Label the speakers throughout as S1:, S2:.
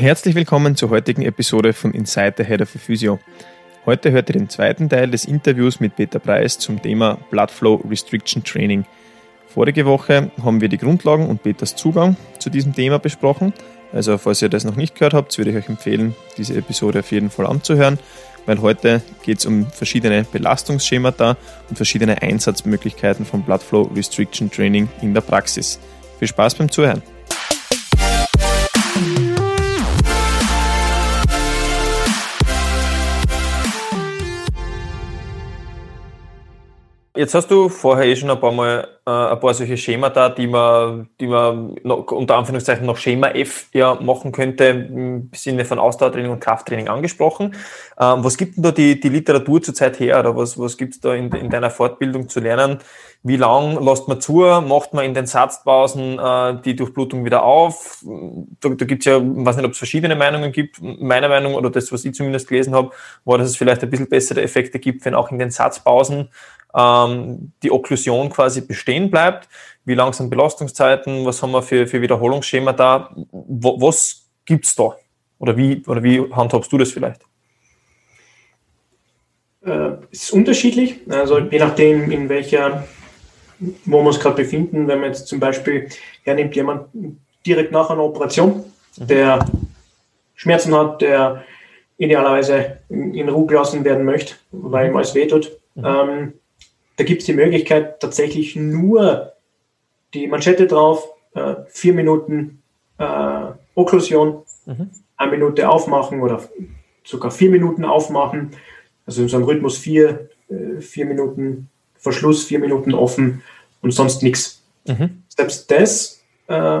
S1: Herzlich willkommen zur heutigen Episode von Inside the Head of a Physio. Heute hört ihr den zweiten Teil des Interviews mit Peter Preis zum Thema Blood Flow Restriction Training. Vorige Woche haben wir die Grundlagen und Peters Zugang zu diesem Thema besprochen. Also falls ihr das noch nicht gehört habt, würde ich euch empfehlen, diese Episode auf jeden Fall anzuhören, weil heute geht es um verschiedene Belastungsschemata und verschiedene Einsatzmöglichkeiten von Blood Flow Restriction Training in der Praxis. Viel Spaß beim Zuhören! Jetzt hast du vorher eh schon ein paar Mal ein paar solche Schemata, die man, die man noch, unter Anführungszeichen noch Schema F ja machen könnte, im Sinne von Ausdauertraining und Krafttraining angesprochen. Ähm, was gibt denn da die, die Literatur zurzeit her oder was, was gibt es da in, in deiner Fortbildung zu lernen? Wie lang lässt man zu? Macht man in den Satzpausen äh, die Durchblutung wieder auf? Da, da gibt es ja, ich weiß nicht, ob es verschiedene Meinungen gibt. Meine Meinung oder das, was ich zumindest gelesen habe, war, dass es vielleicht ein bisschen bessere Effekte gibt, wenn auch in den Satzpausen ähm, die Okklusion quasi bestehen bleibt. Wie lang sind Belastungszeiten? Was haben wir für, für Wiederholungsschema da? Wo, was gibt's da? Oder wie, oder wie handhabst du das vielleicht?
S2: Äh, es ist unterschiedlich. Also je nachdem, in welcher, wo wir uns gerade befinden, wenn man jetzt zum Beispiel hernimmt jemand direkt nach einer Operation, mhm. der Schmerzen hat, der idealerweise in, in Ruhe gelassen werden möchte, weil ihm alles wehtut. Mhm. Ähm, da gibt es die Möglichkeit, tatsächlich nur die Manschette drauf, äh, vier Minuten äh, Okklusion, mhm. eine Minute aufmachen oder sogar vier Minuten aufmachen. Also in so einem Rhythmus vier, äh, vier Minuten Verschluss, vier Minuten offen und sonst nichts. Mhm. Selbst das, äh,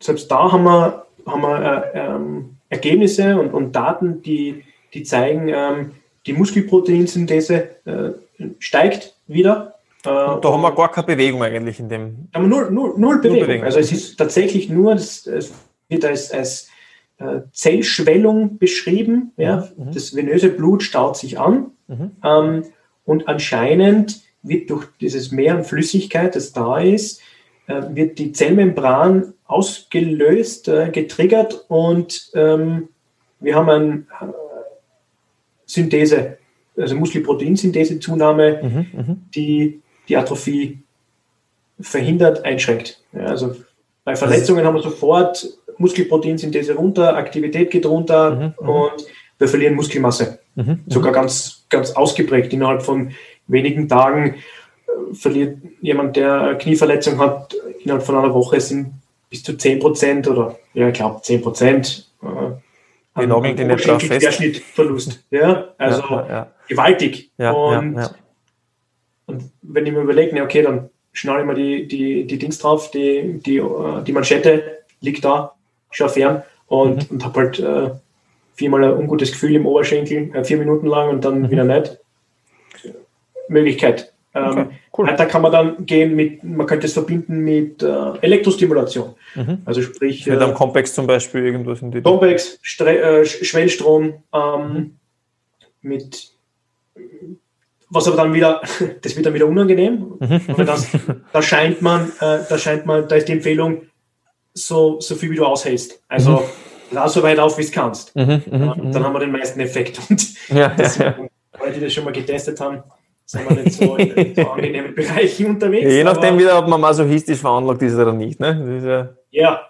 S2: selbst da haben wir, haben wir äh, ähm, Ergebnisse und, und Daten, die, die zeigen, ähm, die Muskelproteinsynthese äh, steigt wieder.
S1: Äh, da haben wir gar keine Bewegung eigentlich in dem.
S2: Aber null, null, null, Bewegung. null Bewegung. Also es ist tatsächlich nur, das, es wird als, als äh, Zellschwellung beschrieben. Ja? Mhm. Das venöse Blut staut sich an. Mhm. Ähm, und anscheinend wird durch dieses Mehr an Flüssigkeit, das da ist, äh, wird die Zellmembran ausgelöst, äh, getriggert und ähm, wir haben eine äh, Synthese also Muskelproteinsynthese-Zunahme, mhm, mhm, die die Atrophie verhindert, einschränkt. Ja, also bei Verletzungen haben wir sofort Muskelproteinsynthese runter, Aktivität geht runter mhm, mhm, und wir verlieren Muskelmasse. Mhm, mhm, Sogar ganz, ganz ausgeprägt. Innerhalb von wenigen Tagen äh, verliert jemand, der Knieverletzung hat, innerhalb von einer Woche sind bis zu 10 Prozent oder ja, ich glaube 10 Prozent. Äh,
S1: die nageln den nicht drauf fest.
S2: Querschnittverlust. Ja, also ja, ja gewaltig. Ja, und, ja, und wenn ich mir überlege, okay, dann schnalle ich mal die, die, die Dings drauf, die, die, die Manschette liegt da, schau fern und, mhm. und habe halt äh, viermal ein ungutes Gefühl im Oberschenkel, äh, vier Minuten lang und dann mhm. wieder nicht. Möglichkeit. Ähm, okay, cool. Weiter kann man dann gehen mit, man könnte es verbinden mit äh, Elektrostimulation. Mhm. Also sprich.
S1: Mit einem äh, Compex zum Beispiel irgendwas in
S2: die Compex, äh, Schwellstrom, ähm, mhm. mit was aber dann wieder, das wird dann wieder unangenehm. Mhm. Das, da scheint man, äh, da scheint man, da ist die Empfehlung, so, so viel wie du aushältst. Also mhm. lass so weit auf, wie es kannst. Mhm, mhm, mhm, dann haben wir den meisten Effekt. Und ja, deswegen, ja, ja. weil die das schon mal getestet haben, sind wir nicht so in, so angenehmen Bereichen unterwegs.
S1: Je nachdem wieder, ob man masochistisch veranlagt ist oder nicht. Ne?
S2: Ja, ja,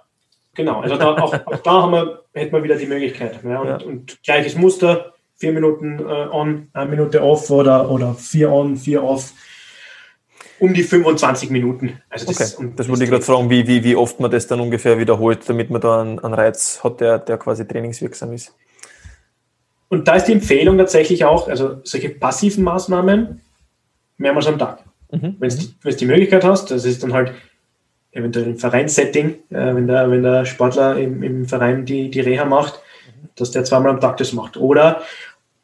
S2: genau. Also da, auch, auch da haben wir, hätten wir wieder die Möglichkeit. Und, und gleiches Muster, vier Minuten äh, on, eine Minute off oder, oder vier on, vier off. Um die 25 Minuten.
S1: Also das, okay. das wollte ich gerade fragen, wie, wie, wie oft man das dann ungefähr wiederholt, damit man da einen, einen Reiz hat, der, der quasi trainingswirksam ist.
S2: Und da ist die Empfehlung tatsächlich auch, also solche passiven Maßnahmen mehrmals am Tag. Mhm. Wenn du die, die Möglichkeit hast, das ist dann halt eventuell ein Vereinssetting, äh, wenn, der, wenn der Sportler im, im Verein die, die Reha macht, dass der zweimal am Tag das macht. Oder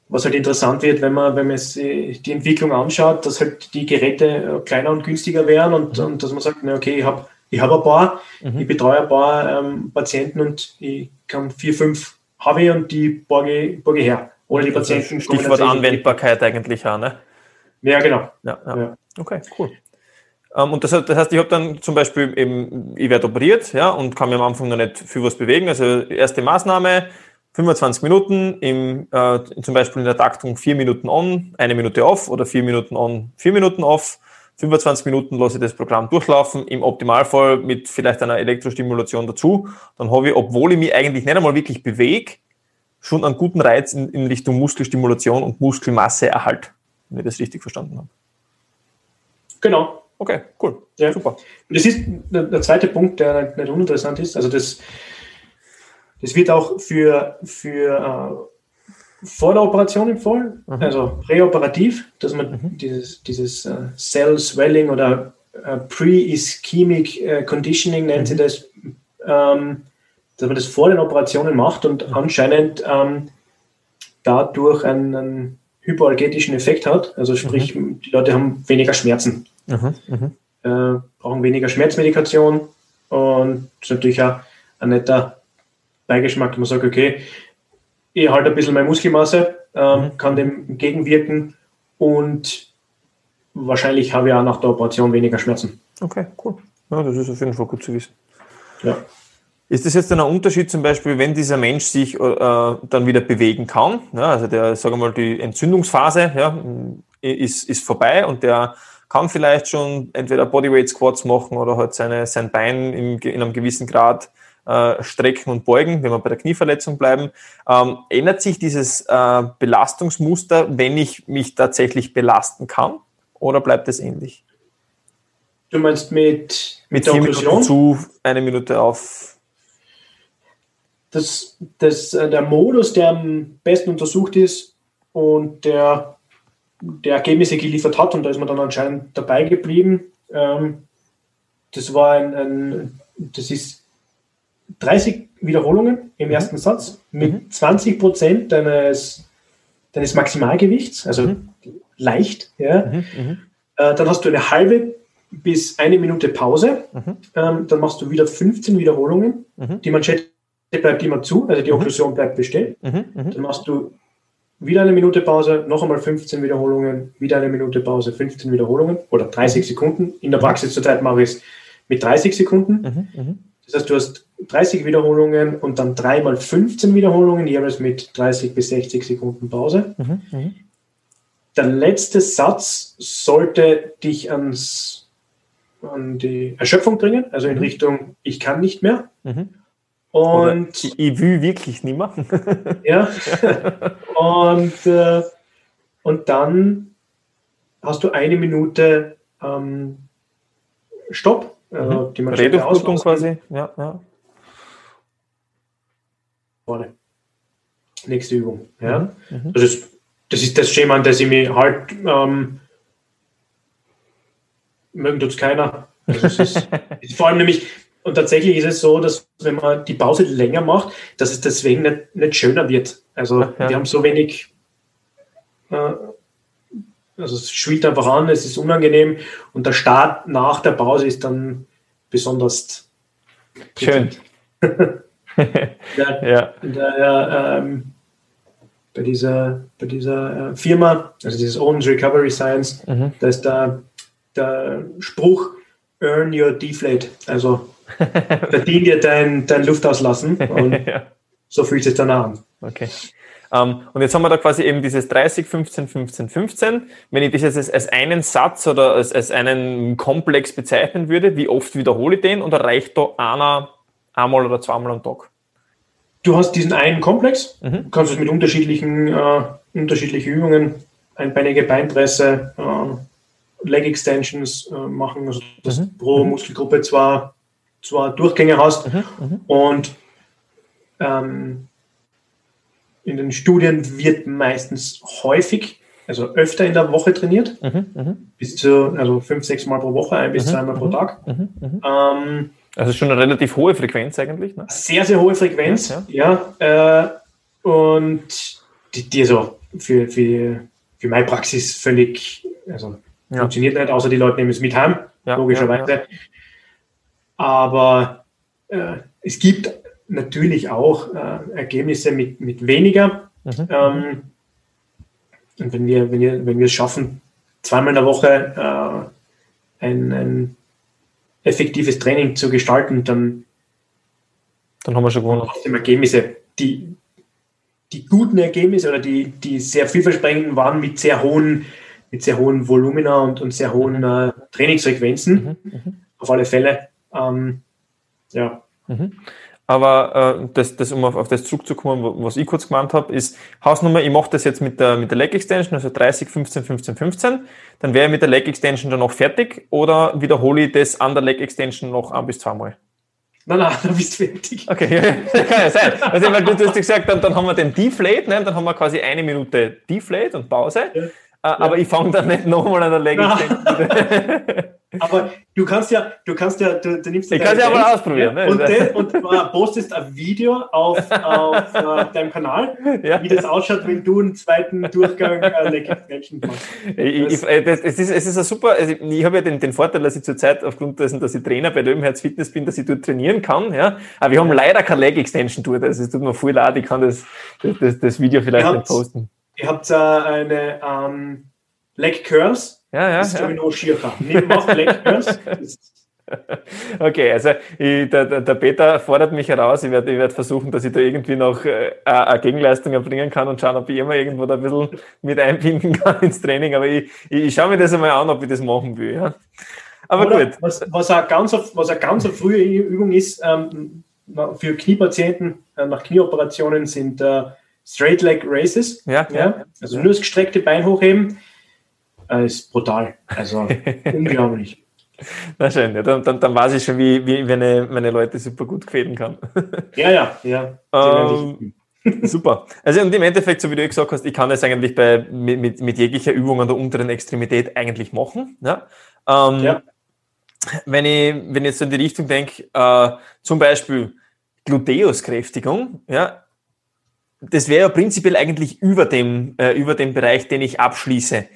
S2: was halt interessant wird, wenn man, wenn man die Entwicklung anschaut, dass halt die Geräte äh, kleiner und günstiger werden und, mhm. und dass man sagt, na okay, ich habe ich hab ein paar, mhm. ich betreue ein paar ähm, Patienten und ich kann vier, fünf habe ich und die borge, borge her.
S1: Oder die Patienten. Stichwort Anwendbarkeit eigentlich auch, ne?
S2: Ja, genau.
S1: Ja, ja. ja. Okay, cool. Ähm, und das, das, heißt, ich habe dann zum Beispiel eben, ich werde operiert, ja, und kann mir am Anfang noch nicht viel was bewegen. Also erste Maßnahme, 25 Minuten, im, äh, zum Beispiel in der Taktung 4 Minuten on, eine Minute off oder 4 Minuten on, 4 Minuten off. 25 Minuten lasse ich das Programm durchlaufen, im Optimalfall mit vielleicht einer Elektrostimulation dazu. Dann habe ich, obwohl ich mich eigentlich nicht einmal wirklich bewege, schon einen guten Reiz in, in Richtung Muskelstimulation und Muskelmasseerhalt, wenn ich das richtig verstanden habe.
S2: Genau.
S1: Okay, cool.
S2: Ja. Super. Und das ist der, der zweite Punkt, der nicht uninteressant ist. Also das, das wird auch für, für äh, vor der Operation empfohlen, mhm. also präoperativ, dass man mhm. dieses, dieses äh, Cell Swelling oder äh, Pre-Ischemic äh, Conditioning nennt mhm. sie das, ähm, dass man das vor den Operationen macht und mhm. anscheinend ähm, dadurch einen, einen hypoalgetischen Effekt hat. Also sprich, mhm. die Leute haben weniger Schmerzen. Mhm, mhm. Äh, brauchen weniger Schmerzmedikation und das ist natürlich auch ein netter Beigeschmack, man sagt, okay, ich halte ein bisschen meine Muskelmasse, äh, mhm. kann dem entgegenwirken und wahrscheinlich habe ich auch nach der Operation weniger Schmerzen.
S1: Okay, cool. Ja, das ist auf jeden Fall gut zu wissen. Ja. Ist das jetzt ein Unterschied zum Beispiel, wenn dieser Mensch sich äh, dann wieder bewegen kann? Ja, also der, sagen wir mal, die Entzündungsphase ja, ist, ist vorbei und der kann vielleicht schon entweder Bodyweight Squats machen oder halt seine, sein Bein in, in einem gewissen Grad äh, strecken und beugen, wenn wir bei der Knieverletzung bleiben. Ähm, ändert sich dieses äh, Belastungsmuster, wenn ich mich tatsächlich belasten kann oder bleibt es ähnlich?
S2: Du meinst mit,
S1: mit, mit vier Minuten zu, eine Minute auf?
S2: Das, das, äh, der Modus, der am besten untersucht ist und der der Ergebnisse geliefert hat und da ist man dann anscheinend dabei geblieben. Ähm, das war ein, ein, das ist 30 Wiederholungen im mhm. ersten Satz mit mhm. 20 Prozent deines, deines Maximalgewichts, also mhm. leicht. Ja. Mhm. mhm. Äh, dann hast du eine halbe bis eine Minute Pause. Mhm. Ähm, dann machst du wieder 15 Wiederholungen. Die Manschette bleibt immer zu, also die Okklusion bleibt bestehen. Dann machst du wieder eine Minute Pause, noch einmal 15 Wiederholungen, wieder eine Minute Pause, 15 Wiederholungen oder 30 Sekunden. In der Praxis zurzeit mache ich es mit 30 Sekunden. Das heißt, du hast 30 Wiederholungen und dann dreimal 15 Wiederholungen, jeweils mit 30 bis 60 Sekunden Pause. Mhm, mhm, der letzte Satz sollte dich ans, an die Erschöpfung bringen, also in mhm. Richtung, ich kann nicht mehr. Mhm.
S1: Und ich, will wirklich nicht mehr.
S2: ja. Und, äh, und dann hast du eine Minute ähm, Stopp.
S1: Also die Redeflutung quasi. Ja, ja.
S2: Vorne. Nächste Übung. Ja. Mhm. Das, ist, das ist das Schema, an das ich mich halt ähm, mögen tut es keiner. Also es ist, ist vor allem nämlich, und tatsächlich ist es so, dass wenn man die Pause länger macht, dass es deswegen nicht, nicht schöner wird. Also ja. wir haben so wenig, äh, also es schwillt einfach an, es ist unangenehm und der Start nach der Pause ist dann besonders
S1: schön.
S2: ja. Der, ähm, bei dieser, bei dieser äh, Firma, also dieses Owens Recovery Science, mhm. da ist der, der Spruch Earn Your Deflate, also verdien dir dein, dein Luftauslassen und ja. so fühlt sich dann an.
S1: Okay. Um, ähm, und jetzt haben wir da quasi eben dieses 30, 15, 15, 15. Wenn ich das jetzt als, einen Satz oder als, als einen Komplex bezeichnen würde, wie oft wiederhole ich den oder reicht da einer einmal oder zweimal am Tag?
S2: Du hast diesen einen Komplex, mhm. du kannst es mit unterschiedlichen, äh, unterschiedlichen Übungen, einbeinige Beinpresse, äh, Leg Extensions äh, machen, also dass mhm. pro mhm. Muskelgruppe zwar zwar Durchgänge hast mhm, mhm, und ähm, in den Studien wird meistens häufig, also öfter in der Woche trainiert, mhm, mh. bis zu also fünf, sechs Mal pro Woche, ein bis zweimal pro Tag.
S1: Ähm, also schon eine relativ hohe Frequenz eigentlich. Ne?
S2: Sehr, sehr hohe Frequenz, ja. ja äh, und die, die so für, für, für meine Praxis völlig, also ja. funktioniert nicht, außer die Leute nehmen es mit heim, ja, logischerweise. Aber äh, es gibt natürlich auch äh, Ergebnisse mit, mit weniger. Mhm. Ähm, und wenn wir, wenn, wir, wenn wir es schaffen, zweimal in der Woche ein, ein effektives Training zu gestalten, dann,
S1: dann haben wir schon gewonnen.
S2: Trotzdem Ergebnisse, die, die guten Ergebnisse oder die, die sehr vielversprechenden waren mit sehr hohen, mit sehr hohen Volumina und, und sehr hohen äh, Trainingsfrequenzen. Mhm, mhm. Auf alle Fälle. Ähm, ja.
S1: Mhm. Aber äh, das, das, um auf, auf das zurückzukommen, was ich kurz gemeint habe, ist Hausnummer, ich mache das jetzt mit der, mit der Leg Extension, also 30, 15, 15, 15. Dann wäre ich mit der Leg Extension dann noch fertig oder wiederhole ich das an der Leg Extension noch ein bis zweimal?
S2: Nein, nein, dann bist du fertig.
S1: Okay, das kann ja sein. Also, weil du, du hast gesagt, dann, dann haben wir den Deflate, ne? dann haben wir quasi eine Minute Deflate und Pause. Ja. Äh, aber ja. ich fange dann nicht nochmal an der Leg Extension.
S2: Aber du kannst ja, du kannst ja, du, du nimmst
S1: Ich kann es ja mal ausprobieren. Ne?
S2: Und, de, und uh, postest ein Video auf, auf uh, deinem Kanal, ja. wie das ausschaut, wenn du einen zweiten Durchgang uh, Leg Extension machst.
S1: Ich, ich, das, es, ist, es ist ein super, also ich habe ja den, den Vorteil, dass ich zurzeit aufgrund dessen, dass ich Trainer bei Löwenherz Fitness bin, dass ich dort trainieren kann. Ja? Aber wir haben leider keine Leg Extension dort, also es tut mir voll leid, ich kann das, das, das Video vielleicht nicht posten.
S2: Ihr habt uh, eine um, ähm, Leg Curls
S1: ja, ja.
S2: Das ist, glaube ich, noch schierer. Nicht mach Blackburns.
S1: Okay, also ich, der, der, Peter fordert mich heraus. Ich werde ich werd versuchen, dass ich da irgendwie noch äh, eine Gegenleistung erbringen kann und schauen, ob ich immer irgendwo da ein bisschen mit einbinden kann ins Training. Aber ich, ich, ich schaue mir das einmal an, ob ich das machen will. Ja.
S2: Aber Oder gut. Was, was, eine ganz, was eine ganz frühe Übung ist ähm, für Kniepatienten äh, nach Knieoperationen sind äh, Straight Leg Races.
S1: Ja, ja.
S2: Also nur das gestreckte Bein hochheben äh, ist brutal. Also unglaublich.
S1: Na schön, ja, dann, dann, dann weiß ich schon, wie, wie meine, meine Leute super gut quälen kann.
S2: Ja, ja, ja.
S1: Ähm, super. Also und im Endeffekt, so wie du gesagt hast, ich kann das eigentlich bei, mit, mit, jeglicher Übung an der unteren Extremität eigentlich machen. Ja? Ähm, ja. Wenn, ich, wenn ich jetzt in die Richtung denke, äh, zum Beispiel Gluteuskräftigung, ja, das wäre ja prinzipiell eigentlich über dem, äh, über dem Bereich, den ich abschließe.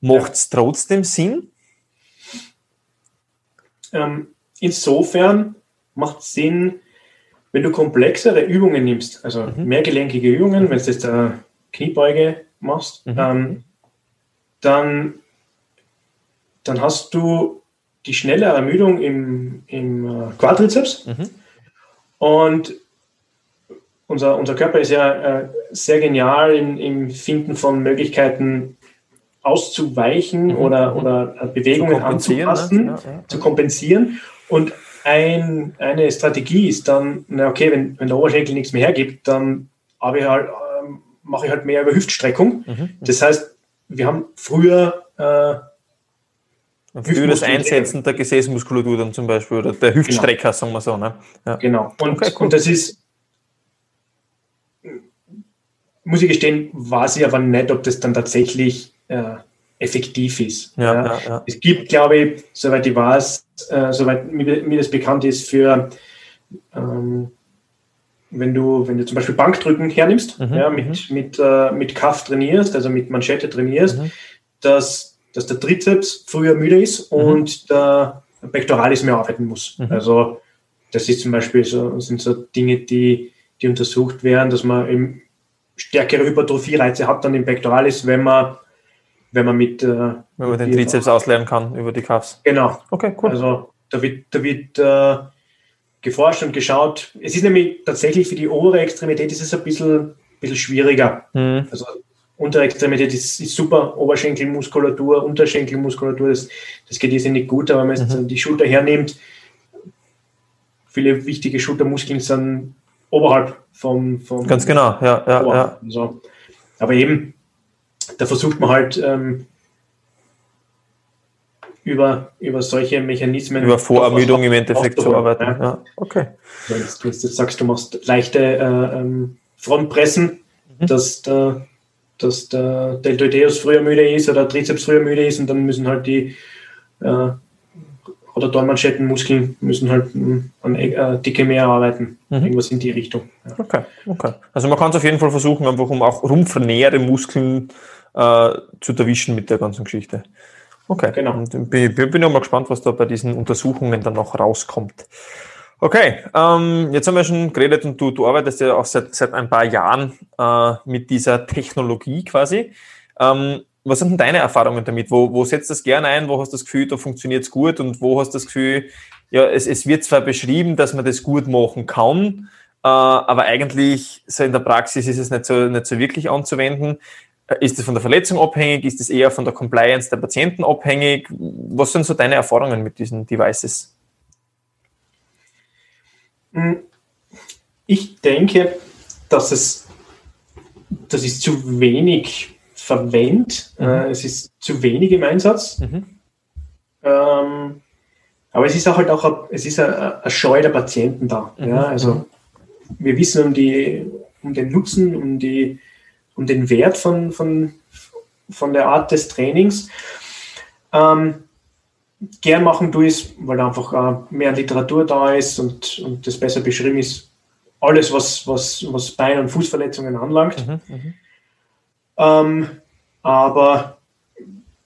S1: Macht es trotzdem Sinn?
S2: Ähm, insofern macht es Sinn, wenn du komplexere Übungen nimmst, also mhm. mehrgelenkige Übungen, wenn du jetzt eine Kniebeuge machst, mhm. ähm, dann, dann hast du die schnelle Ermüdung im, im äh, Quadrizeps mhm. und unser, unser Körper ist ja äh, sehr genial im, im Finden von Möglichkeiten, auszuweichen mhm. oder, oder Bewegungen anzupassen, ne? ja, ja. zu kompensieren. Und ein, eine Strategie ist dann, na okay, wenn, wenn der Oberschenkel nichts mehr hergibt, dann habe ich halt, äh, mache ich halt mehr über Hüftstreckung. Mhm. Das heißt, wir haben früher äh,
S1: für das Einsetzen der Gesäßmuskulatur dann zum Beispiel oder der Hüftstrecker, genau. sagen wir so. Ne?
S2: Ja. Genau. Und, okay, cool. und das ist, muss ich gestehen, weiß ich aber nicht, ob das dann tatsächlich äh, effektiv ist. Ja, ja. Ja, es gibt, glaube ich, soweit ich weiß, äh, soweit mir, mir, das bekannt ist, für ähm, wenn du, wenn du zum Beispiel Bankdrücken hernimmst, mhm, ja, mit, mhm. mit, äh, mit Kaff trainierst, also mit Manschette trainierst, mhm. dass, dass der Trizeps früher müde ist mhm. und der Pectoralis mehr arbeiten muss. Mhm. Also das ist zum Beispiel so, sind so Dinge, die, die untersucht werden, dass man eben stärkere Hypertrophie-Reize hat dann im Pectoralis, wenn man wenn man mit. Äh, wenn
S1: man den Trizeps ausleeren kann über die Cuffs.
S2: Genau.
S1: Okay, cool.
S2: Also da wird, da wird äh, geforscht und geschaut. Es ist nämlich tatsächlich für die obere Extremität ist es ein bisschen, bisschen schwieriger. Mhm. Also untere Extremität ist, ist, super, Oberschenkelmuskulatur, Unterschenkelmuskulatur, das, das geht jetzt nicht gut, aber wenn man mhm. die Schulter hernimmt, viele wichtige Schultermuskeln sind oberhalb vom, vom
S1: Ganz genau, ja, ja, ja.
S2: Also, aber eben, da versucht man halt ähm, über, über solche Mechanismen.
S1: Über Vorermüdung im Endeffekt zu arbeiten. Ja. ja. Okay.
S2: Wenn du jetzt sagst, du machst leichte äh, ähm, Frontpressen, mhm. dass der, dass der Deltoideus früher müde ist oder Trizeps früher müde ist und dann müssen halt die äh, oder Dornmanschettenmuskeln müssen halt hm, an äh, dicke mehr arbeiten. Mhm. Irgendwas in die Richtung.
S1: Ja. Okay, okay. Also man kann es auf jeden Fall versuchen, einfach um auch rumpfnähere Muskeln äh, zu erwischen mit der ganzen Geschichte. Okay, genau. Und bin, bin ja mal gespannt, was da bei diesen Untersuchungen dann noch rauskommt. Okay, ähm, jetzt haben wir schon geredet und du, du arbeitest ja auch seit, seit ein paar Jahren äh, mit dieser Technologie quasi. Ähm, was sind denn deine Erfahrungen damit? Wo, wo setzt das gerne ein? Wo hast du das Gefühl, da funktioniert es gut? Und wo hast du das Gefühl, ja, es, es wird zwar beschrieben, dass man das gut machen kann, äh, aber eigentlich so in der Praxis ist es nicht so, nicht so wirklich anzuwenden. Äh, ist es von der Verletzung abhängig? Ist es eher von der Compliance der Patienten abhängig? Was sind so deine Erfahrungen mit diesen Devices?
S2: Hm, ich denke, dass es, das ist zu wenig verwendet. Mhm. Äh, es ist zu wenig im Einsatz. Mhm. Ähm, aber es ist auch halt auch ein, es ist eine, eine Scheu der Patienten da. Mhm. Ja, also mhm. wir wissen um die um den Nutzen, um die um den Wert von, von, von der Art des Trainings. Ähm, gern machen du es, weil einfach äh, mehr Literatur da ist und, und das besser beschrieben ist. Alles, was, was, was Bein- und Fußverletzungen anlangt. Mhm, mhm. Ähm, aber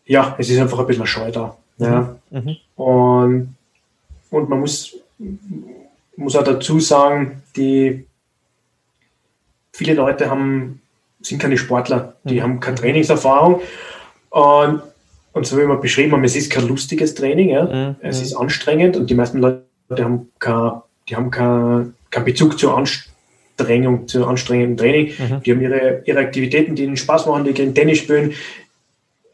S2: ja, es ist einfach ein bisschen Scheu da. Ja. Mhm. mhm. Und, und man muss, muss auch dazu sagen, die viele Leute haben, sind keine Sportler, die mhm. haben keine Trainingserfahrung. Und, und so wie wir beschrieben haben, es ist kein lustiges Training, ja. Mhm. es ist anstrengend und die meisten Leute haben kein, die haben keinen kein Bezug zur Anstrengung, zu anstrengendem Training. Mhm. Die haben ihre, ihre Aktivitäten, die ihnen Spaß machen, die gehen Tennis spielen,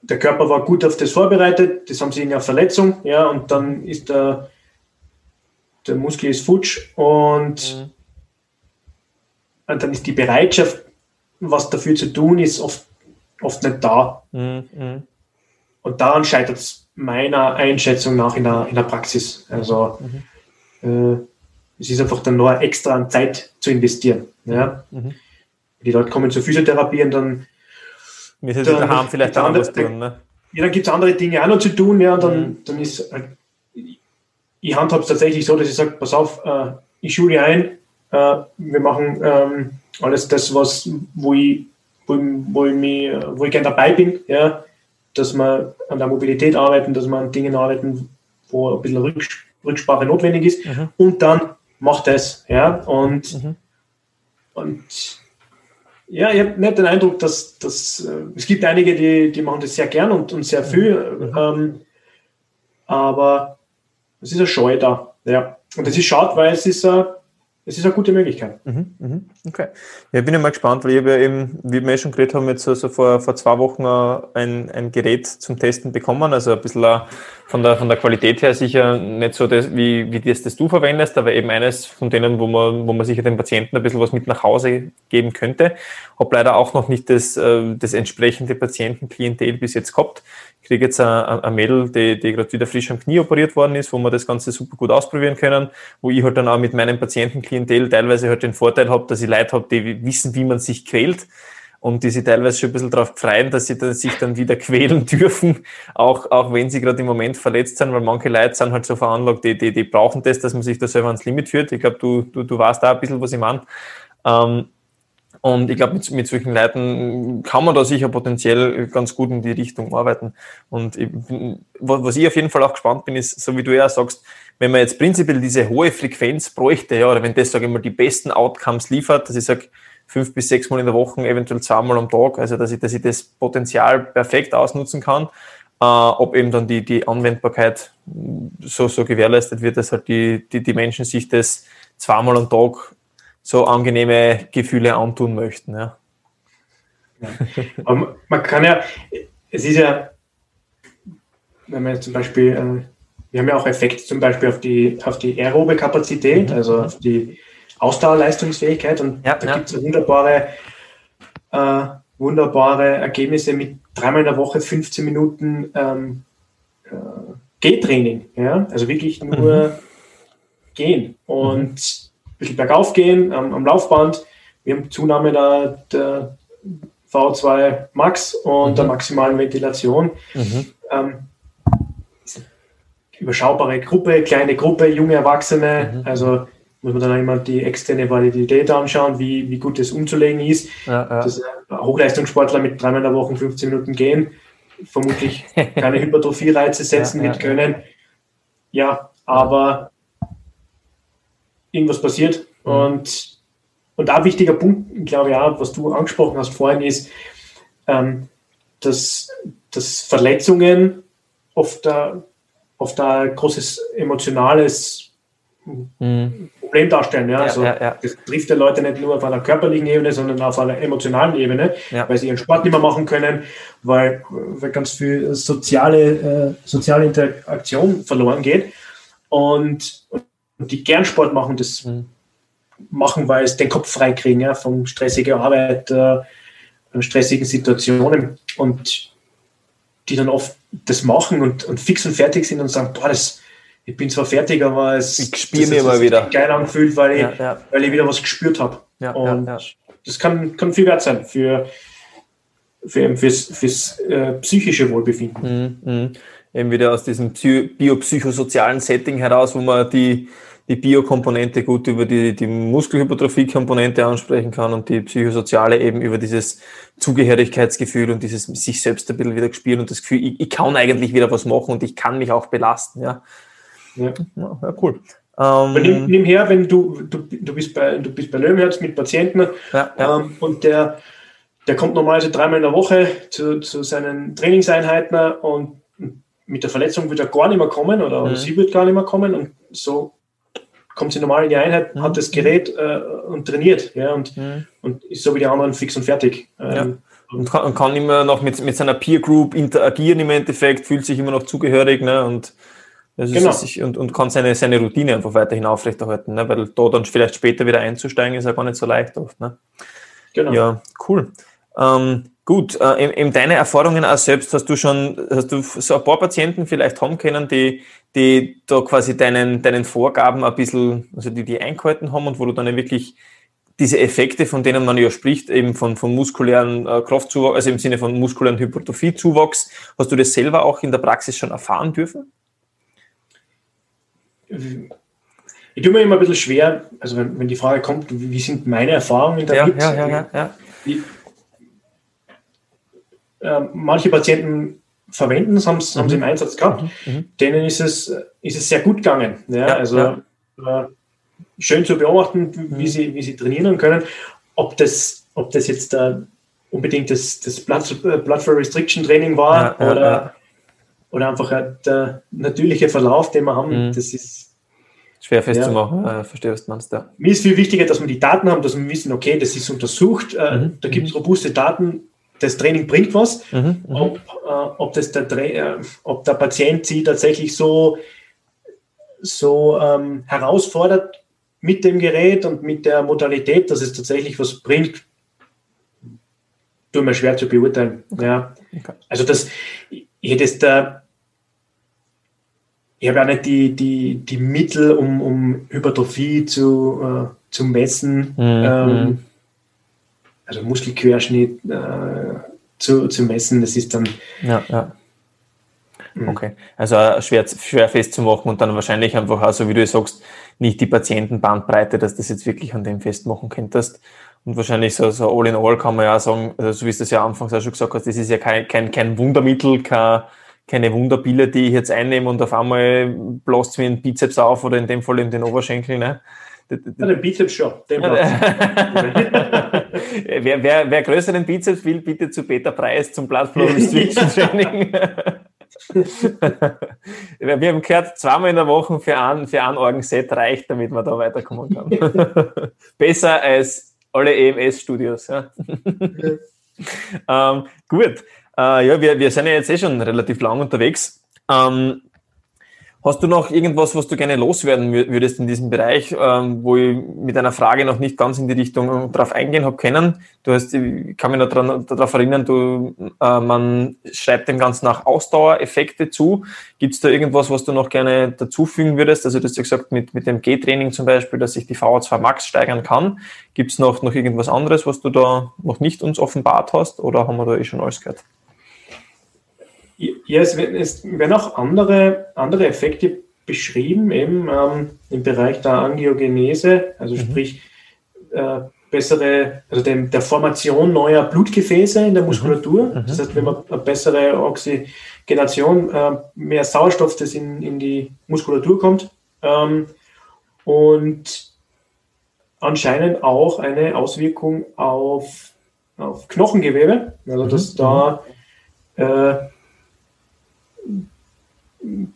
S2: der Körper war gut auf das vorbereitet, das haben sie in der Verletzung, ja, und dann ist der, der Muskel ist futsch und, mhm. und dann ist die Bereitschaft, was dafür zu tun ist, oft, oft nicht da. Mhm. mhm. Und daran scheitert es meiner Einschätzung nach in der, in der Praxis. Also mhm. äh, es ist einfach dann nur extra an Zeit zu investieren. Ja. Mhm. Die Leute kommen zur Physiotherapie und dann
S1: sind dann daheim vielleicht auch
S2: andere, was tun, ne? Ja, dann gibt es andere Dinge auch noch zu tun, ja, dann, mhm. dann ist, halt, ich handhabe es tatsächlich so, dass ich sage, pass auf, äh, ich schule ein, äh, wir machen ähm, alles das, was, wo ich, wo, wo ich, mich, wo ich gerne dabei bin, ja, dass wir an der Mobilität arbeiten, dass wir an Dingen arbeiten, wo ein bisschen Rücksprache notwendig ist mhm. und dann macht es, ja, und, mhm. und ja, ich habe nicht den Eindruck, dass, dass äh, es gibt einige, die, die machen das sehr gern und, und sehr viel, mhm. ähm, aber es ist eine Scheu da. Ja. Und das ist schade, weil es ist, äh, es ist eine gute Möglichkeit. Mhm,
S1: mhm, okay. Ja, bin ich mal gespannt, weil ich habe ja eben, wie wir schon geredet haben, jetzt so, so vor, vor zwei Wochen ein, ein Gerät zum Testen bekommen. Also ein bisschen von der, von der Qualität her sicher nicht so das, wie, wie das, das du verwendest, aber eben eines von denen, wo man, wo man sicher den Patienten ein bisschen was mit nach Hause geben könnte. Habe leider auch noch nicht das, äh, das entsprechende Patientenklientel bis jetzt gehabt kriege jetzt ein, Mädel, die, die gerade wieder frisch am Knie operiert worden ist, wo wir das Ganze super gut ausprobieren können, wo ich halt dann auch mit meinem Patientenklientel teilweise halt den Vorteil habe, dass ich Leute habe, die wissen, wie man sich quält und die sich teilweise schon ein bisschen darauf freuen, dass sie dann, sich dann wieder quälen dürfen, auch, auch wenn sie gerade im Moment verletzt sind, weil manche Leute sind halt so veranlagt, die, die, die brauchen das, dass man sich da selber ans Limit führt. Ich glaube, du, du, du weißt da ein bisschen, was ich meine. Ähm, und ich glaube, mit, mit solchen Leuten kann man da sicher potenziell ganz gut in die Richtung arbeiten. Und ich, was ich auf jeden Fall auch gespannt bin, ist, so wie du ja sagst, wenn man jetzt prinzipiell diese hohe Frequenz bräuchte, ja, oder wenn das, sage ich mal, die besten Outcomes liefert, dass ich sage, fünf bis sechs Mal in der Woche, eventuell zweimal am Tag, also dass ich, dass ich das Potenzial perfekt ausnutzen kann, äh, ob eben dann die, die Anwendbarkeit so, so gewährleistet wird, dass halt die, die, die Menschen sich das zweimal am Tag so angenehme Gefühle antun möchten. Ja.
S2: ja. man kann ja, es ist ja, wenn man jetzt zum Beispiel, äh, wir haben ja auch Effekte zum Beispiel auf die, auf die aerobe Kapazität, mhm. also auf die Ausdauerleistungsfähigkeit und ja, da ja. gibt es wunderbare, äh, wunderbare Ergebnisse mit dreimal in der Woche 15 Minuten ähm, äh, Gehtraining, ja, also wirklich nur mhm. gehen und mhm bisschen bergauf gehen am, am Laufband. Wir haben Zunahme der, der V2 Max und mhm. der maximalen Ventilation. Mhm. Ähm, überschaubare Gruppe, kleine Gruppe, junge Erwachsene. Mhm. Also muss man dann immer die externe Validität anschauen, wie, wie gut das umzulegen ist. Ja, ja. Das Hochleistungssportler mit dreimal in der Woche 15 Minuten gehen, vermutlich keine Hypertrophie-Reize setzen ja, mit können. Ja, aber irgendwas passiert. Mhm. Und, und ein wichtiger Punkt, glaube ich auch, was du angesprochen hast vorhin, ist, ähm, dass, dass Verletzungen oft, da, oft ein großes emotionales mhm. Problem darstellen. Ja? Also ja, ja, Das trifft die Leute nicht nur auf einer körperlichen Ebene, sondern auf einer emotionalen Ebene, weil sie ihren Sport nicht mehr machen können, weil, weil ganz viel soziale, äh, soziale Interaktion verloren geht. Und, und die gern Sport machen, das mhm. machen, weil es den Kopf freikriegen ja, von stressiger Arbeit, äh, stressigen Situationen und die dann oft das machen und, und fix und fertig sind und sagen, boah, das, ich bin zwar fertig, aber es
S1: ich spiele mir immer wieder
S2: geil angefühlt, weil ich, ja, ja. weil ich wieder was gespürt habe. Ja, und das kann, kann viel wert sein für, für fürs, fürs äh, psychische Wohlbefinden.
S1: Mhm, mh. Eben wieder aus diesem biopsychosozialen Setting heraus, wo man die, die Biokomponente gut über die, die Muskelhypertrophie-Komponente ansprechen kann und die psychosoziale eben über dieses Zugehörigkeitsgefühl und dieses sich selbst ein bisschen wieder gespielt und das Gefühl, ich, ich kann eigentlich wieder was machen und ich kann mich auch belasten. Ja.
S2: Ja, ja cool. Ähm, nimm, nimm, her, wenn du, du, du bist bei, du bist bei Löwenherz mit Patienten ja, ja. Ähm, und der, der kommt normalerweise dreimal in der Woche zu, zu seinen Trainingseinheiten und mit der Verletzung wird er gar nicht mehr kommen oder mhm. sie wird gar nicht mehr kommen und so kommt sie normal in die Einheit, mhm. hat das Gerät äh, und trainiert ja, und, mhm. und ist so wie die anderen fix und fertig. Ähm, ja.
S1: Und kann, kann, immer noch mit, mit seiner Peer Group interagieren im Endeffekt, fühlt sich immer noch zugehörig ne, und das genau. Ist, und, und kann seine, seine Routine einfach weiterhin aufrechterhalten, ne? weil da dann vielleicht später wieder einzusteigen ist ja gar nicht so leicht oft. Ne? Genau. Ja, cool. Ähm, gut, äh, eben deine Erfahrungen auch selbst, hast du schon, hast du so ein paar Patienten vielleicht haben können, die, die da quasi deinen, deinen Vorgaben ein bisschen, also die die eingehalten haben und wo du dann wirklich diese Effekte, von denen man ja spricht, eben von, von muskulären äh, Kraftzuwachs, also im Sinne von muskulären Hypertrophiezuwachs, hast du das selber auch in der Praxis schon erfahren dürfen?
S2: ich tue mir immer ein bisschen schwer, also wenn, wenn die Frage kommt, wie sind meine Erfahrungen damit?
S1: Ja, ja, ja, ja,
S2: die, äh, manche Patienten verwenden es, haben, mhm. haben sie im Einsatz gehabt, mhm. mhm. denen ist es, ist es sehr gut gegangen. Ja, ja also ja. Äh, schön zu beobachten, wie, mhm. sie, wie sie trainieren können. Ob das, ob das jetzt äh, unbedingt das, das Blood, Blood for Restriction Training war ja, oder oder einfach der natürliche Verlauf, den wir haben, mhm. das ist
S1: schwer festzumachen. Ja. Äh, verstehe, was du meinst. Ja.
S2: Mir ist viel wichtiger, dass wir die Daten haben, dass wir wissen, okay, das ist untersucht, äh, mhm. da gibt es robuste Daten, das Training bringt was. Mhm. mhm. Ob, äh, ob, das der, äh, ob der Patient sie tatsächlich so, so ähm, herausfordert mit dem Gerät und mit der Modalität, dass es tatsächlich was bringt, tut mir schwer zu beurteilen. Ja. Okay. Also das, ich hätte es da ich habe ja nicht die, die, die Mittel, um, um Hypertrophie zu, äh, zu messen, mhm. ähm, also Muskelquerschnitt äh, zu, zu messen. Das ist dann.
S1: Ja, ja. Mhm. Okay, also äh, schwer, schwer festzumachen und dann wahrscheinlich einfach, also wie du sagst, nicht die Patientenbandbreite, dass das jetzt wirklich an dem festmachen könntest. Und wahrscheinlich so, so all in all kann man ja sagen, also so wie es das ja anfangs auch schon gesagt hast, das ist ja kein, kein, kein Wundermittel, kein, keine Wunderpille, die ich jetzt einnehme und auf einmal bläst mir ein Bizeps auf oder in dem Fall in den Oberschenkel. Ne?
S2: Den Bizeps schon. Den
S1: wer, wer, wer größeren Bizeps will, bitte zu Peter Preis zum Blood Flow Restriction Training. Wir haben gehört, zweimal in der Woche für ein, für ein Orgenset reicht, damit man da weiterkommen kann. Besser als alle EMS-Studios. Ja. ähm, gut. Äh, ja, wir, wir sind ja jetzt eh schon relativ lang unterwegs. Ähm, hast du noch irgendwas, was du gerne loswerden würdest in diesem Bereich, ähm, wo ich mit einer Frage noch nicht ganz in die Richtung drauf eingehen habe können? Du hast, ich kann mich noch daran, darauf erinnern, du, äh, man schreibt dem Ganzen nach Ausdauereffekte zu. Gibt es da irgendwas, was du noch gerne dazufügen würdest? Also du hast ja gesagt, mit, mit dem G-Training zum Beispiel, dass sich die VO2 Max steigern kann. Gibt es noch, noch irgendwas anderes, was du da noch nicht uns offenbart hast oder haben wir da eh schon alles gehört?
S2: Ja, es, werden auch andere, andere Effekte beschrieben, eben ähm, im Bereich der Angiogenese, also mhm. sprich äh, bessere, also dem, der Formation neuer Blutgefäße in der mhm. Muskulatur. Mhm. Das heißt, wenn man eine bessere Oxygenation, äh, mehr Sauerstoff, das in, in die Muskulatur kommt. Ähm, und anscheinend auch eine Auswirkung auf, auf Knochengewebe, also dass mhm. da äh,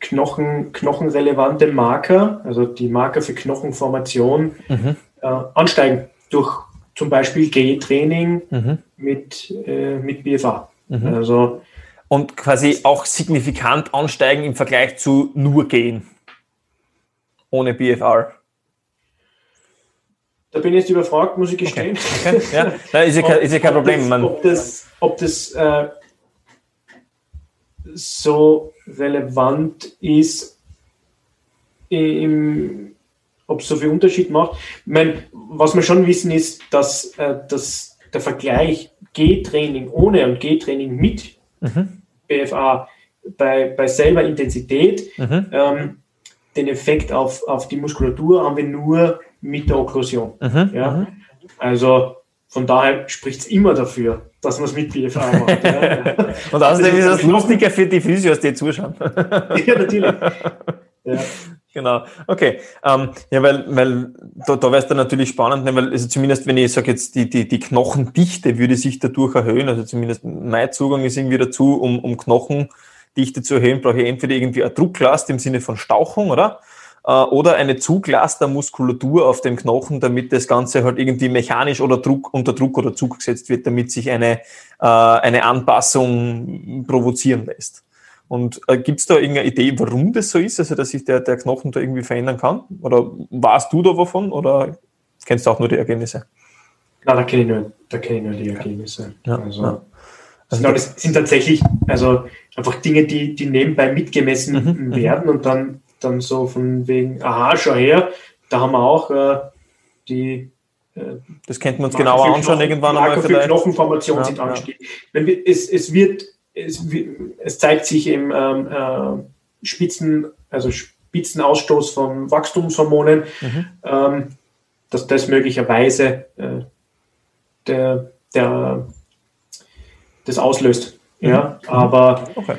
S2: Knochen, knochenrelevante Marker, also die Marker für Knochenformation, mhm. äh, ansteigen durch zum Beispiel G-Training mhm. mit, äh, mit BFA.
S1: Mhm. Also, Und quasi auch signifikant ansteigen im Vergleich zu nur Gehen ohne BFR.
S2: Da bin ich jetzt überfragt, muss ich gestehen.
S1: Okay. Okay. Ja. Nein, ist, ja kein, ist ja kein Problem.
S2: Das, ob das, ob das äh, so relevant ist, im, ob es so viel Unterschied macht. Ich meine, was wir schon wissen ist, dass, äh, dass der Vergleich G-Training ohne und G-Training mit mhm. BFA bei, bei selber Intensität mhm. ähm, den Effekt auf, auf die Muskulatur haben wir nur mit der Okklusion. Mhm, ja? Mhm. Also von daher spricht es immer dafür, dass man es mit BFA macht.
S1: ja. Und außerdem ist das lustiger für die Physios, die zuschauen. ja, natürlich. Ja. Genau, okay. Ähm, ja, weil, weil da, da wäre es dann natürlich spannend, ne, weil also zumindest wenn ich sage jetzt, die, die, die Knochendichte würde sich dadurch erhöhen, also zumindest mein Zugang ist irgendwie dazu, um, um Knochendichte zu erhöhen, brauche ich entweder irgendwie eine Drucklast im Sinne von Stauchung, oder? Äh, oder eine Zuglast der Muskulatur auf dem Knochen, damit das Ganze halt irgendwie mechanisch oder Druck, unter Druck oder Zug gesetzt wird, damit sich eine, äh, eine Anpassung provozieren lässt. Und äh, gibt es da irgendeine Idee, warum das so ist, also dass sich der, der Knochen da irgendwie verändern kann? Oder warst du da wovon oder kennst du auch nur die Ergebnisse?
S2: Nein, da kenne ich, nur, kenn ich nur die Ergebnisse. Ja, also, ja. Also genau, das sind tatsächlich also einfach Dinge, die, die nebenbei mitgemessen mhm, mhm. werden und dann dann so von wegen, aha, schau her, da haben wir auch äh, die.
S1: Äh, das könnten wir uns genauer anschauen Knochen, irgendwann
S2: einmal vielleicht. Knochenformation ja, sind ja. wir, es, es wird, es, es zeigt sich im ähm, äh, Spitzen, also Spitzenausstoß von Wachstumshormonen, mhm. ähm, dass das möglicherweise äh, der, der, das auslöst. Mhm. Ja, aber okay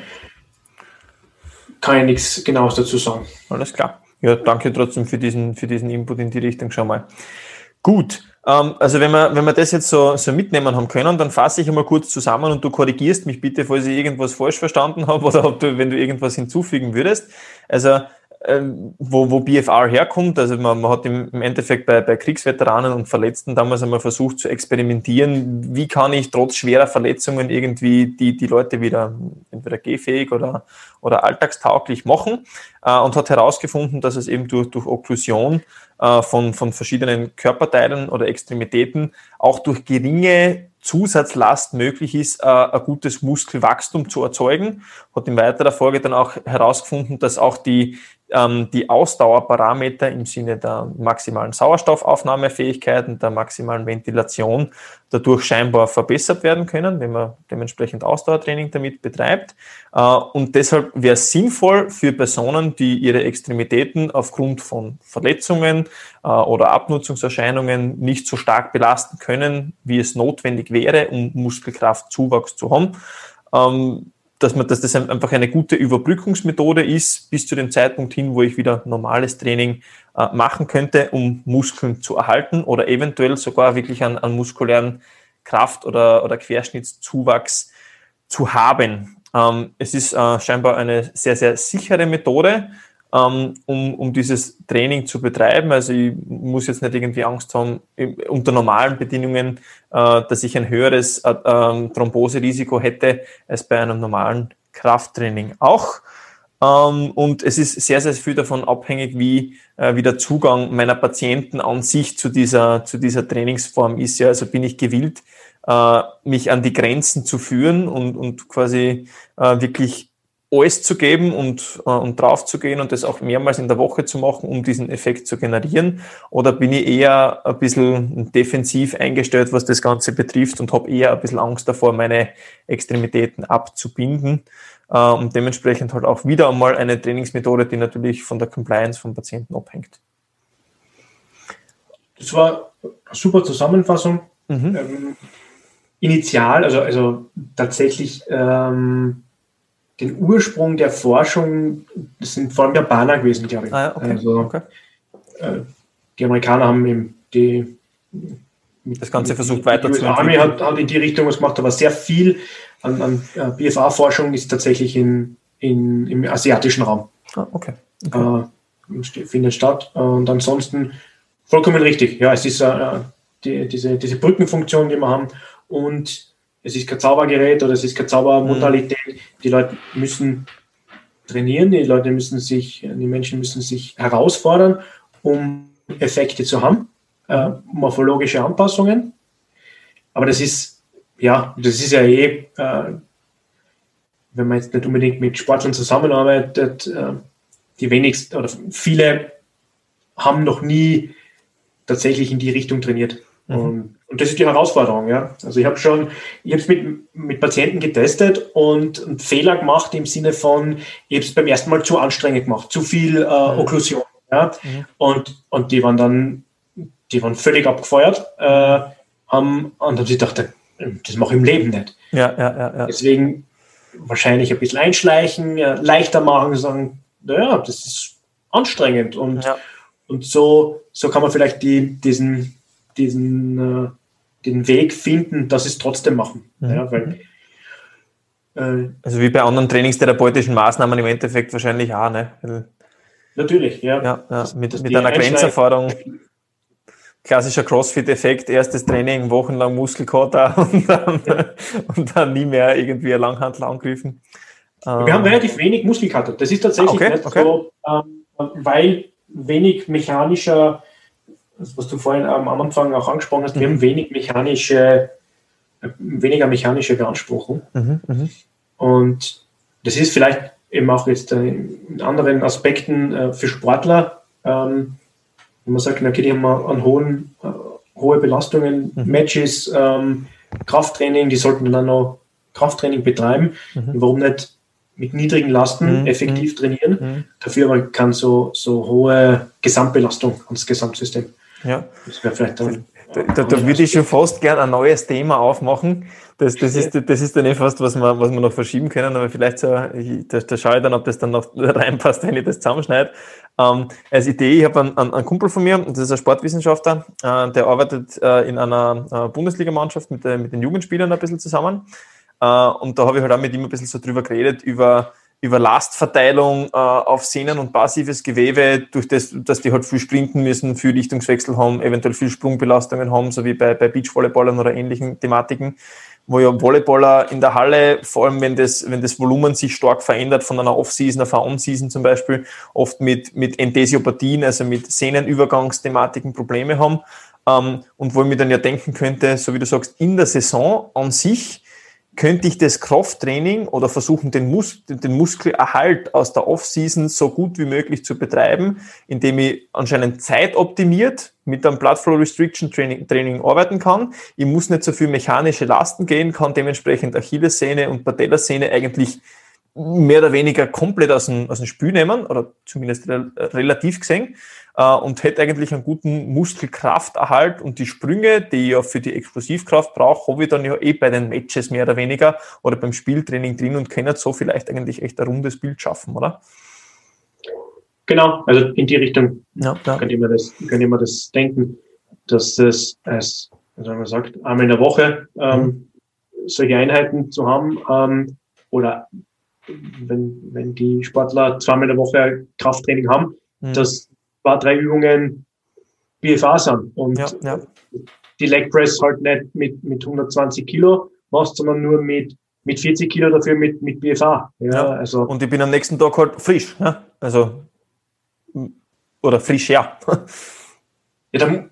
S2: kann ich nichts Genaues dazu sagen.
S1: Alles klar. Ja, danke trotzdem für diesen, für diesen Input in die Richtung schon mal. Gut, ähm, also wenn wir, wenn wir das jetzt so, so mitnehmen haben können, dann fasse ich einmal kurz zusammen und du korrigierst mich bitte, falls ich irgendwas falsch verstanden habe oder ob du, wenn du irgendwas hinzufügen würdest. Also wo, wo BFR herkommt. Also man, man hat im, im, Endeffekt bei, bei Kriegsveteranen und Verletzten damals einmal versucht zu experimentieren, wie kann ich trotz schwerer Verletzungen irgendwie die, die Leute wieder entweder gehfähig oder, oder alltagstauglich machen äh, und hat herausgefunden, dass es eben durch, durch Okklusion äh, von, von verschiedenen Körperteilen oder Extremitäten auch durch geringe Zusatzlast möglich ist, äh, ein gutes Muskelwachstum zu erzeugen. Hat in weiterer Folge dann auch herausgefunden, dass auch die, ähm, die Ausdauerparameter im Sinne der maximalen Sauerstoffaufnahmefähigkeiten, der maximalen Ventilation dadurch scheinbar verbessert werden können, wenn man dementsprechend Ausdauertraining damit betreibt. Äh, und deshalb wäre es sinnvoll für Personen, die ihre Extremitäten aufgrund von Verletzungen äh, oder Abnutzungserscheinungen nicht so stark belasten können, wie es notwendig wäre, um Muskelkraftzuwachs zu haben, ähm, dass man, dass das einfach eine gute Überbrückungsmethode ist, bis zu dem Zeitpunkt hin, wo ich wieder normales Training äh, machen könnte, um Muskeln zu erhalten oder eventuell sogar wirklich an, an muskulären Kraft- oder, oder Querschnittszuwachs zu haben. Ähm, es ist äh, scheinbar eine sehr, sehr sichere Methode um, um dieses Training zu betreiben. Also ich muss jetzt nicht irgendwie Angst haben, unter normalen Bedingungen, äh, dass ich ein höheres äh, ähm, Thromboserisiko hätte als bei einem normalen Krafttraining auch. Ähm, und es ist sehr, sehr viel davon abhängig, wie, äh, wie der Zugang meiner Patienten an sich zu dieser, zu dieser Trainingsform ist. Ja, also bin ich gewillt, mich an die Grenzen zu führen und, und quasi wirklich alles zu geben und, äh, und drauf zu gehen und das auch mehrmals in der Woche zu machen, um diesen Effekt zu generieren? Oder bin ich eher ein bisschen defensiv eingestellt, was das Ganze betrifft und habe eher ein bisschen Angst davor, meine Extremitäten abzubinden? Äh, und dementsprechend halt auch wieder einmal eine Trainingsmethode, die natürlich von der Compliance vom Patienten abhängt.
S2: Das war eine super Zusammenfassung. Mhm. Ähm, initial, also, also tatsächlich ähm, den Ursprung der Forschung, das sind vor allem Japaner gewesen, glaube ich. Ah, okay. Also, okay. Äh, die Amerikaner haben eben die
S1: das Ganze versucht weiterzuentwickeln.
S2: Army hat, hat in die Richtung was gemacht, aber sehr viel an, an äh, BFA-Forschung ist tatsächlich in, in, im asiatischen Raum.
S1: Ah, okay. okay.
S2: Äh, findet statt. Und ansonsten vollkommen richtig. Ja, es ist äh, die, diese, diese Brückenfunktion, die wir haben. Und es ist kein Zaubergerät oder es ist keine Zaubermodalität. Mhm. Die Leute müssen trainieren, die Leute müssen sich, die Menschen müssen sich herausfordern, um Effekte zu haben, äh, morphologische Anpassungen. Aber das ist, ja, das ist ja eh, äh, wenn man jetzt nicht unbedingt mit Sportlern zusammenarbeitet, äh, die wenigsten oder viele haben noch nie tatsächlich in die Richtung trainiert. Mhm. Und, und, das ist die Herausforderung, ja. Also ich habe schon, ich habe es mit, mit Patienten getestet und einen Fehler gemacht im Sinne von, ich habe es beim ersten Mal zu anstrengend gemacht, zu viel äh, mhm. Okklusion. Ja? Mhm. Und, und die waren dann, die waren völlig abgefeuert äh, haben, und haben sich gedacht, das mache ich im Leben nicht.
S1: Ja, ja, ja, ja.
S2: Deswegen wahrscheinlich ein bisschen einschleichen, ja, leichter machen, sagen, naja, das ist anstrengend. Und, ja. und so, so kann man vielleicht die, diesen, diesen, äh, den Weg finden, dass sie es trotzdem machen. Mhm. Ja, weil,
S1: äh, also wie bei anderen trainingstherapeutischen Maßnahmen im Endeffekt wahrscheinlich auch, ne?
S2: Natürlich, ja.
S1: ja, ja mit, mit einer Grenzerfahrung. Klassischer Crossfit-Effekt, erstes Training, wochenlang Muskelkater und dann, und dann nie mehr irgendwie ein Langhandel angriffen.
S2: Wir haben ähm, relativ wenig Muskelkater. Das ist tatsächlich ah, okay, nicht okay. so, ähm, weil wenig mechanischer, was du vorhin am Anfang auch angesprochen hast, mhm. wir haben wenig mechanische, weniger mechanische Beanspruchung. Mhm, mh. Und das ist vielleicht eben auch jetzt äh, in anderen Aspekten äh, für Sportler, ähm, wenn man sagt, okay, die haben an hohen, äh, hohe Belastungen, mhm. Matches, ähm, Krafttraining, die sollten dann auch Krafttraining betreiben. Mhm. Warum nicht mit niedrigen Lasten mhm. effektiv mhm. trainieren? Mhm. Dafür aber kann so, so hohe Gesamtbelastung ans Gesamtsystem.
S1: Ja. Das wäre vielleicht dann da, da, da würde ich schon fast gern ein neues Thema aufmachen. Das, das, ist, das ist dann eh fast, was wir, was wir noch verschieben können, aber vielleicht so, ich, da, da schaue ich dann, ob das dann noch reinpasst, wenn ich das zusammenschneide. Ähm, als Idee, ich habe einen, einen, Kumpel von mir, das ist ein Sportwissenschaftler, äh, der arbeitet äh, in einer äh, Bundesligamannschaft mit, äh, mit den Jugendspielern ein bisschen zusammen. Äh, und da habe ich halt auch mit ihm ein bisschen so drüber geredet, über über Lastverteilung äh, auf Sehnen und passives Gewebe, durch das, dass die halt viel sprinten müssen, viel Richtungswechsel haben, eventuell viel Sprungbelastungen haben, so wie bei, bei Beachvolleyballern oder ähnlichen Thematiken, wo ja Volleyballer in der Halle, vor allem wenn das, wenn das Volumen sich stark verändert von einer Off-Season auf eine On-Season zum Beispiel, oft mit, mit Enthesiopathien, also mit Sehnenübergangsthematiken Probleme haben. Ähm, und wo ich mir dann ja denken könnte, so wie du sagst, in der Saison an sich könnte ich das Krafttraining oder versuchen, den, Mus den Muskelerhalt aus der Off-Season so gut wie möglich zu betreiben, indem ich anscheinend zeitoptimiert mit einem Blood Flow Restriction Training, Training arbeiten kann. Ich muss nicht so viel mechanische Lasten gehen, kann dementsprechend Achillessehne und Patellasehne eigentlich mehr oder weniger komplett aus dem, aus dem Spiel nehmen, oder zumindest re relativ gesehen, äh, und hätte eigentlich einen guten Muskelkrafterhalt und die Sprünge, die ich ja für die Explosivkraft brauche, habe ich dann ja eh bei den Matches mehr oder weniger oder beim Spieltraining drin und kann so vielleicht eigentlich echt ein rundes Bild schaffen, oder?
S2: Genau, also in die Richtung ja, ja. Könnte, man das, könnte man das denken, dass es als, also man sagt, einmal in der Woche ähm, mhm. solche Einheiten zu haben ähm, oder wenn, wenn die Sportler zweimal in der Woche Krafttraining haben, mhm. dass zwei, drei Übungen BFA sind. Und ja, ja. die Leg Press halt nicht mit, mit 120 Kilo machst, sondern nur mit, mit 40 Kilo dafür mit, mit BFA.
S1: Ja, ja, Also, und ich bin am nächsten Tag halt frisch. Ja? Also, oder frisch, ja.
S2: ja, dann,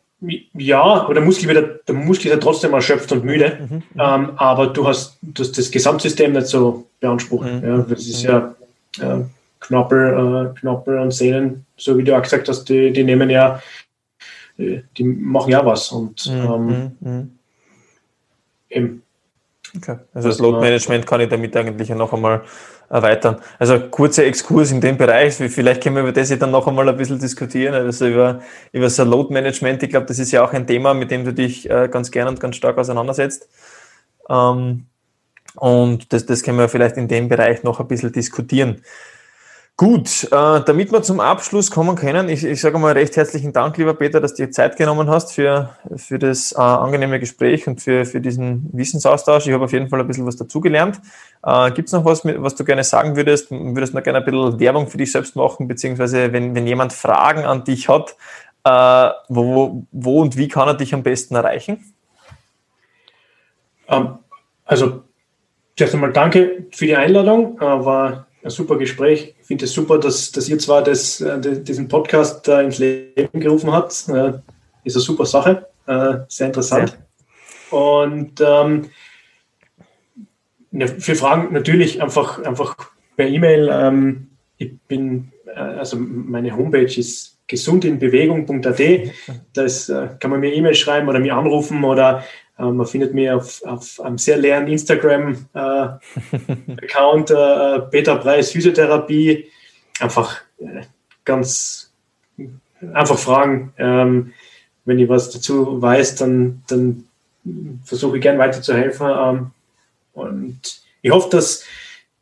S2: ja, aber der Muskel, wird, der Muskel ist ja trotzdem erschöpft und müde, mhm, mhm, ähm, aber du hast, du hast das Gesamtsystem nicht so beansprucht. Mhm. Ja, das ist ja äh, Knorpel, äh, Knorpel und Sehnen, so wie du auch gesagt hast, die, die nehmen ja, die, die machen ja was und mhm. ähm, mhm.
S1: eben. Okay. Also das Load Management kann ich damit eigentlich noch einmal erweitern. Also kurzer Exkurs in dem Bereich, vielleicht können wir über das dann noch einmal ein bisschen diskutieren, also über, über so Load Management. Ich glaube, das ist ja auch ein Thema, mit dem du dich äh, ganz gern und ganz stark auseinandersetzt. Ähm, und das, das können wir vielleicht in dem Bereich noch ein bisschen diskutieren. Gut, äh, damit wir zum Abschluss kommen können, ich, ich sage mal recht herzlichen Dank, lieber Peter, dass du dir Zeit genommen hast für, für das äh, angenehme Gespräch und für, für diesen Wissensaustausch. Ich habe auf jeden Fall ein bisschen was dazugelernt. Äh, Gibt es noch was, was du gerne sagen würdest? Würdest du noch gerne ein bisschen Werbung für dich selbst machen, beziehungsweise wenn, wenn jemand Fragen an dich hat, äh, wo, wo und wie kann er dich am besten erreichen?
S2: Ähm, also, zuerst einmal danke für die Einladung. Äh, war ein super Gespräch. Ich finde es super, dass, dass ihr zwar das, äh, diesen Podcast ins Leben gerufen habt. Äh, ist eine super Sache, äh, sehr interessant. Ja. Und ähm, für Fragen natürlich einfach, einfach per E-Mail. Ähm, ich bin, also meine Homepage ist gesundinbewegung.at. Da äh, kann man mir E-Mail schreiben oder mir anrufen oder äh, man findet mich auf, auf einem sehr leeren Instagram-Account, äh, äh, Beta Preis Physiotherapie. Einfach äh, ganz einfach fragen. Ähm, wenn ich was dazu weiß, dann, dann versuche ich gern weiterzuhelfen. Ähm, und ich hoffe, dass,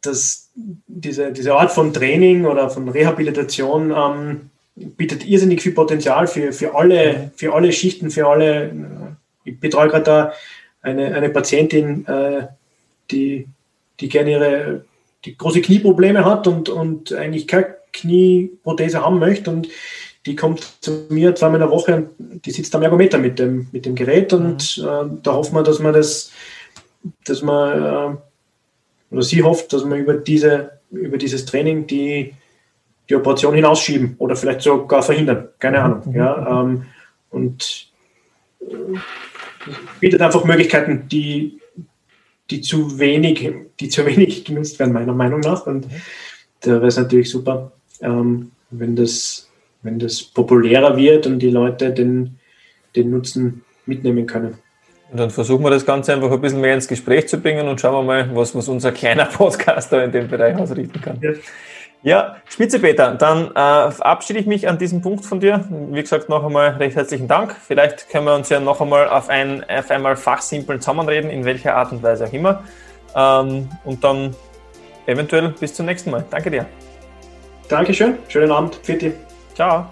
S2: dass diese, diese Art von Training oder von Rehabilitation ähm, bietet irrsinnig viel Potenzial für, für, alle, für alle Schichten, für alle ich betreue gerade da eine, eine Patientin, äh, die, die gerne ihre die große Knieprobleme hat und, und eigentlich keine Knieprothese haben möchte und die kommt zu mir zweimal in der Woche und die sitzt am Ergometer mit dem, mit dem Gerät und mhm. äh, da hoffen wir, dass man das, dass man, äh, oder sie hofft, dass man über diese, über dieses Training die, die Operation hinausschieben oder vielleicht sogar verhindern. Keine mhm. Ahnung. Ja, ähm, und bietet einfach Möglichkeiten, die, die zu wenig, die zu wenig genutzt werden, meiner Meinung nach. Und da wäre es natürlich super, ähm, wenn, das, wenn das populärer wird und die Leute den, den Nutzen mitnehmen können.
S1: Und dann versuchen wir das Ganze einfach ein bisschen mehr ins Gespräch zu bringen und schauen wir mal, was, was unser kleiner Podcast da in dem Bereich ausrichten kann. Ja. Ja, spitze Peter. Dann äh, verabschiede ich mich an diesem Punkt von dir. Wie gesagt, noch einmal recht herzlichen Dank. Vielleicht können wir uns ja noch einmal auf, ein, auf einmal fachsimpeln zusammenreden, in welcher Art und Weise auch immer. Ähm, und dann eventuell bis zum nächsten Mal. Danke dir.
S2: Dankeschön. Schönen Abend. Dich.
S1: Ciao.